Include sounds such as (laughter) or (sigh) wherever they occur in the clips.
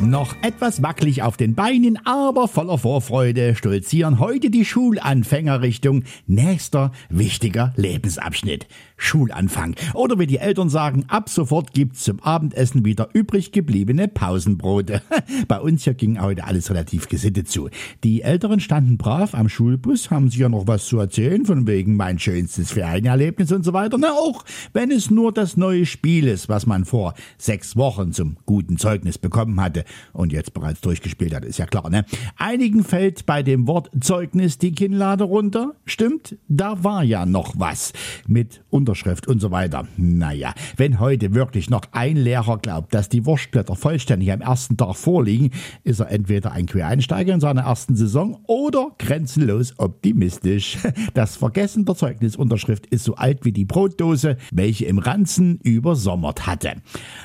Noch etwas wackelig auf den Beinen, aber voller Vorfreude stolzieren heute die Schulanfänger Richtung nächster wichtiger Lebensabschnitt. Schulanfang. Oder wie die Eltern sagen, ab sofort gibt's zum Abendessen wieder übrig gebliebene Pausenbrote. (laughs) Bei uns hier ging heute alles relativ gesittet zu. Die Älteren standen brav am Schulbus, haben sich ja noch was zu erzählen, von wegen mein schönstes Ferienerlebnis und so weiter. Na, auch wenn es nur das neue Spiel ist, was man vor sechs Wochen zum guten Zeugnis bekommen hatte und jetzt bereits durchgespielt hat, ist ja klar, ne? Einigen fällt bei dem Wort Zeugnis die Kinnlade runter. Stimmt, da war ja noch was. Mit Unterschrift und so weiter. Naja, wenn heute wirklich noch ein Lehrer glaubt, dass die Wurstblätter vollständig am ersten Tag vorliegen, ist er entweder ein Quereinsteiger in seiner ersten Saison oder grenzenlos optimistisch. (laughs) Das Vergessen der Zeugnisunterschrift ist so alt wie die Brotdose, welche im Ranzen übersommert hatte.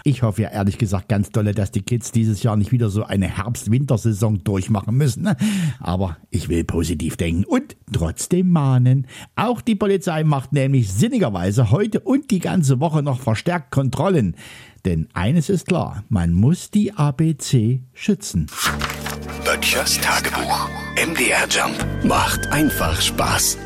Ich hoffe ja ehrlich gesagt ganz dolle, dass die Kids dieses Jahr nicht wieder so eine Herbst-Wintersaison durchmachen müssen. Aber ich will positiv denken und trotzdem mahnen. Auch die Polizei macht nämlich sinnigerweise heute und die ganze Woche noch verstärkt Kontrollen. Denn eines ist klar, man muss die ABC schützen. Böttchers Tagebuch. MDR Jump macht einfach Spaß.